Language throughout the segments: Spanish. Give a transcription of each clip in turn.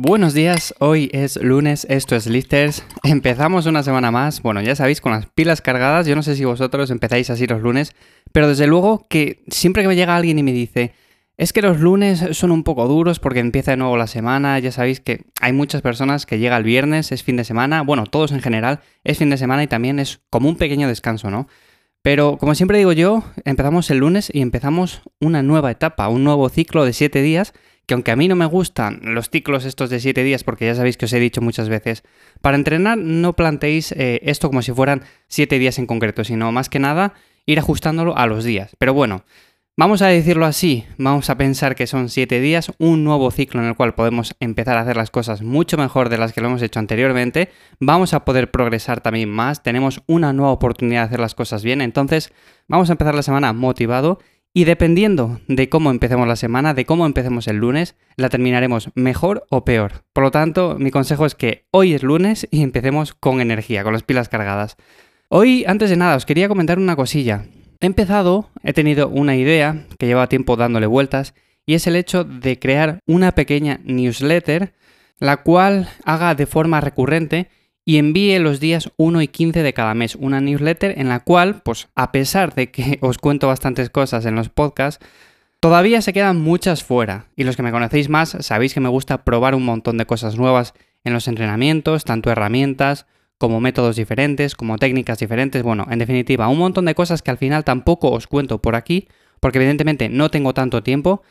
Buenos días, hoy es lunes, esto es Lifters. Empezamos una semana más, bueno, ya sabéis, con las pilas cargadas. Yo no sé si vosotros empezáis así los lunes, pero desde luego que siempre que me llega alguien y me dice, es que los lunes son un poco duros porque empieza de nuevo la semana, ya sabéis que hay muchas personas que llega el viernes, es fin de semana, bueno, todos en general, es fin de semana y también es como un pequeño descanso, ¿no? Pero como siempre digo yo, empezamos el lunes y empezamos una nueva etapa, un nuevo ciclo de siete días, que aunque a mí no me gustan los ciclos estos de siete días, porque ya sabéis que os he dicho muchas veces, para entrenar no planteéis eh, esto como si fueran siete días en concreto, sino más que nada ir ajustándolo a los días. Pero bueno, Vamos a decirlo así, vamos a pensar que son siete días, un nuevo ciclo en el cual podemos empezar a hacer las cosas mucho mejor de las que lo hemos hecho anteriormente, vamos a poder progresar también más, tenemos una nueva oportunidad de hacer las cosas bien, entonces vamos a empezar la semana motivado y dependiendo de cómo empecemos la semana, de cómo empecemos el lunes, la terminaremos mejor o peor. Por lo tanto, mi consejo es que hoy es lunes y empecemos con energía, con las pilas cargadas. Hoy, antes de nada, os quería comentar una cosilla. He empezado, he tenido una idea que lleva tiempo dándole vueltas y es el hecho de crear una pequeña newsletter la cual haga de forma recurrente y envíe los días 1 y 15 de cada mes una newsletter en la cual, pues a pesar de que os cuento bastantes cosas en los podcasts, todavía se quedan muchas fuera. Y los que me conocéis más sabéis que me gusta probar un montón de cosas nuevas en los entrenamientos, tanto herramientas como métodos diferentes, como técnicas diferentes, bueno, en definitiva, un montón de cosas que al final tampoco os cuento por aquí, porque evidentemente no tengo tanto tiempo,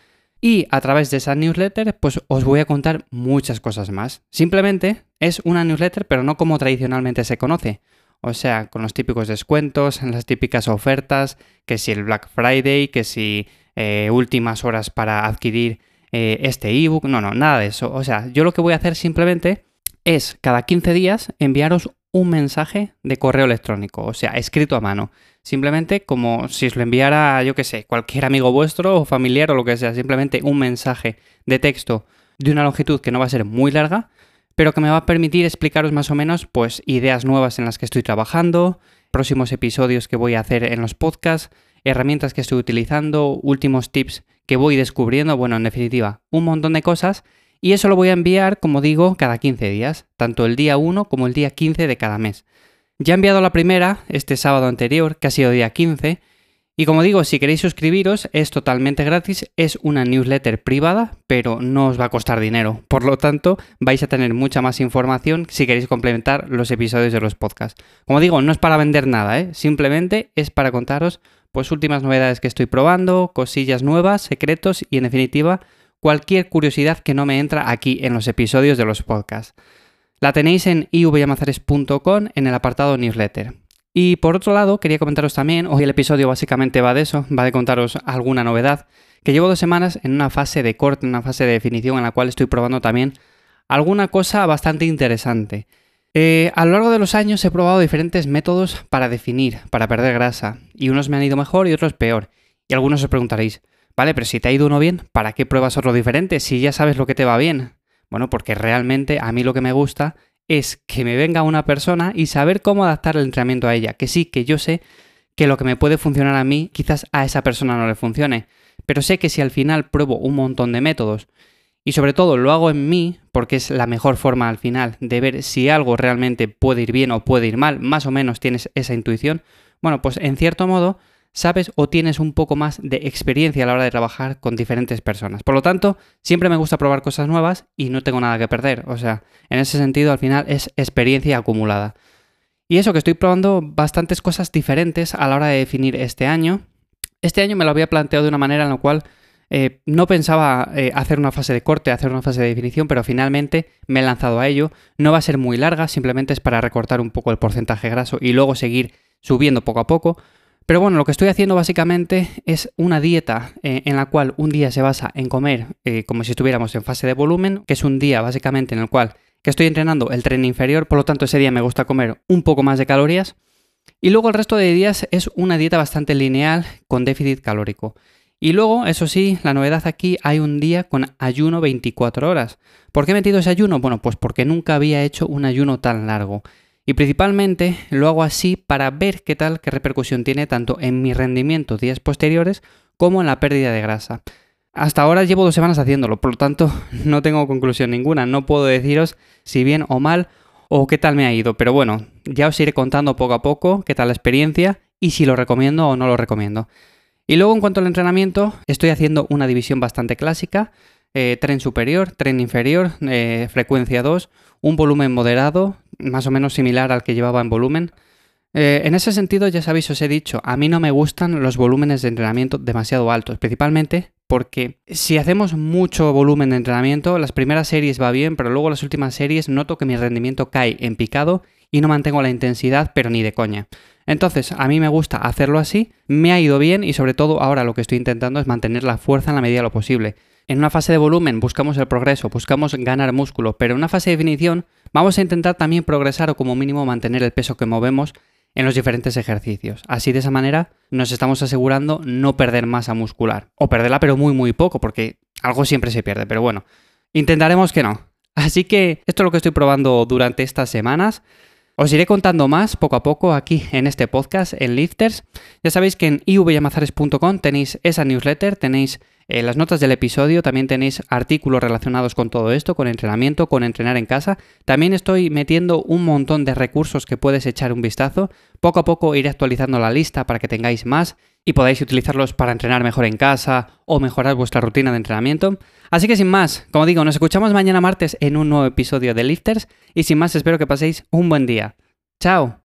y a través de esa newsletter, pues os voy a contar muchas cosas más. Simplemente es una newsletter, pero no como tradicionalmente se conoce. O sea, con los típicos descuentos, las típicas ofertas, que si el Black Friday, que si eh, últimas horas para adquirir eh, este ebook. No, no, nada de eso. O sea, yo lo que voy a hacer simplemente es cada 15 días enviaros un mensaje de correo electrónico, o sea, escrito a mano. Simplemente como si os lo enviara, yo qué sé, cualquier amigo vuestro o familiar o lo que sea, simplemente un mensaje de texto de una longitud que no va a ser muy larga, pero que me va a permitir explicaros más o menos pues ideas nuevas en las que estoy trabajando, próximos episodios que voy a hacer en los podcasts, herramientas que estoy utilizando, últimos tips que voy descubriendo, bueno, en definitiva, un montón de cosas y eso lo voy a enviar, como digo, cada 15 días, tanto el día 1 como el día 15 de cada mes. Ya he enviado la primera, este sábado anterior, que ha sido día 15, y como digo, si queréis suscribiros es totalmente gratis, es una newsletter privada, pero no os va a costar dinero. Por lo tanto, vais a tener mucha más información si queréis complementar los episodios de los podcasts. Como digo, no es para vender nada, ¿eh? simplemente es para contaros pues últimas novedades que estoy probando, cosillas nuevas, secretos y en definitiva cualquier curiosidad que no me entra aquí en los episodios de los podcasts. La tenéis en ivyamazares.com en el apartado newsletter. Y por otro lado, quería comentaros también, hoy el episodio básicamente va de eso, va de contaros alguna novedad, que llevo dos semanas en una fase de corte, en una fase de definición en la cual estoy probando también alguna cosa bastante interesante. Eh, a lo largo de los años he probado diferentes métodos para definir, para perder grasa, y unos me han ido mejor y otros peor. Y algunos os preguntaréis, Vale, pero si te ha ido uno bien, ¿para qué pruebas otro diferente si ya sabes lo que te va bien? Bueno, porque realmente a mí lo que me gusta es que me venga una persona y saber cómo adaptar el entrenamiento a ella. Que sí, que yo sé que lo que me puede funcionar a mí, quizás a esa persona no le funcione. Pero sé que si al final pruebo un montón de métodos y sobre todo lo hago en mí, porque es la mejor forma al final de ver si algo realmente puede ir bien o puede ir mal, más o menos tienes esa intuición, bueno, pues en cierto modo sabes o tienes un poco más de experiencia a la hora de trabajar con diferentes personas. Por lo tanto, siempre me gusta probar cosas nuevas y no tengo nada que perder. O sea, en ese sentido, al final es experiencia acumulada. Y eso que estoy probando bastantes cosas diferentes a la hora de definir este año. Este año me lo había planteado de una manera en la cual eh, no pensaba eh, hacer una fase de corte, hacer una fase de definición, pero finalmente me he lanzado a ello. No va a ser muy larga, simplemente es para recortar un poco el porcentaje graso y luego seguir subiendo poco a poco. Pero bueno, lo que estoy haciendo básicamente es una dieta eh, en la cual un día se basa en comer eh, como si estuviéramos en fase de volumen, que es un día básicamente en el cual que estoy entrenando el tren inferior, por lo tanto ese día me gusta comer un poco más de calorías. Y luego el resto de días es una dieta bastante lineal con déficit calórico. Y luego, eso sí, la novedad aquí hay un día con ayuno 24 horas. ¿Por qué he metido ese ayuno? Bueno, pues porque nunca había hecho un ayuno tan largo. Y principalmente lo hago así para ver qué tal, qué repercusión tiene tanto en mi rendimiento días posteriores como en la pérdida de grasa. hasta ahora llevo dos semanas haciéndolo, por lo tanto no tengo conclusión ninguna. No puedo deciros si bien o mal o qué tal me ha ido. Pero bueno, ya os iré contando poco a poco qué tal la experiencia y si lo recomiendo o no lo recomiendo. Y luego en cuanto al entrenamiento, estoy haciendo una división bastante clásica. Eh, tren superior, tren inferior, eh, frecuencia 2, un volumen moderado, más o menos similar al que llevaba en volumen. Eh, en ese sentido, ya sabéis, os he dicho, a mí no me gustan los volúmenes de entrenamiento demasiado altos, principalmente porque si hacemos mucho volumen de entrenamiento, las primeras series va bien, pero luego las últimas series noto que mi rendimiento cae en picado y no mantengo la intensidad, pero ni de coña. Entonces, a mí me gusta hacerlo así, me ha ido bien y sobre todo ahora lo que estoy intentando es mantener la fuerza en la medida de lo posible. En una fase de volumen buscamos el progreso, buscamos ganar músculo, pero en una fase de definición vamos a intentar también progresar o como mínimo mantener el peso que movemos en los diferentes ejercicios. Así de esa manera nos estamos asegurando no perder masa muscular. O perderla pero muy muy poco, porque algo siempre se pierde, pero bueno, intentaremos que no. Así que esto es lo que estoy probando durante estas semanas. Os iré contando más poco a poco aquí en este podcast, en Lifters. Ya sabéis que en ivyamazares.com tenéis esa newsletter, tenéis en las notas del episodio también tenéis artículos relacionados con todo esto, con entrenamiento, con entrenar en casa. También estoy metiendo un montón de recursos que puedes echar un vistazo. Poco a poco iré actualizando la lista para que tengáis más y podáis utilizarlos para entrenar mejor en casa o mejorar vuestra rutina de entrenamiento. Así que sin más, como digo, nos escuchamos mañana martes en un nuevo episodio de Lifters y sin más espero que paséis un buen día. ¡Chao!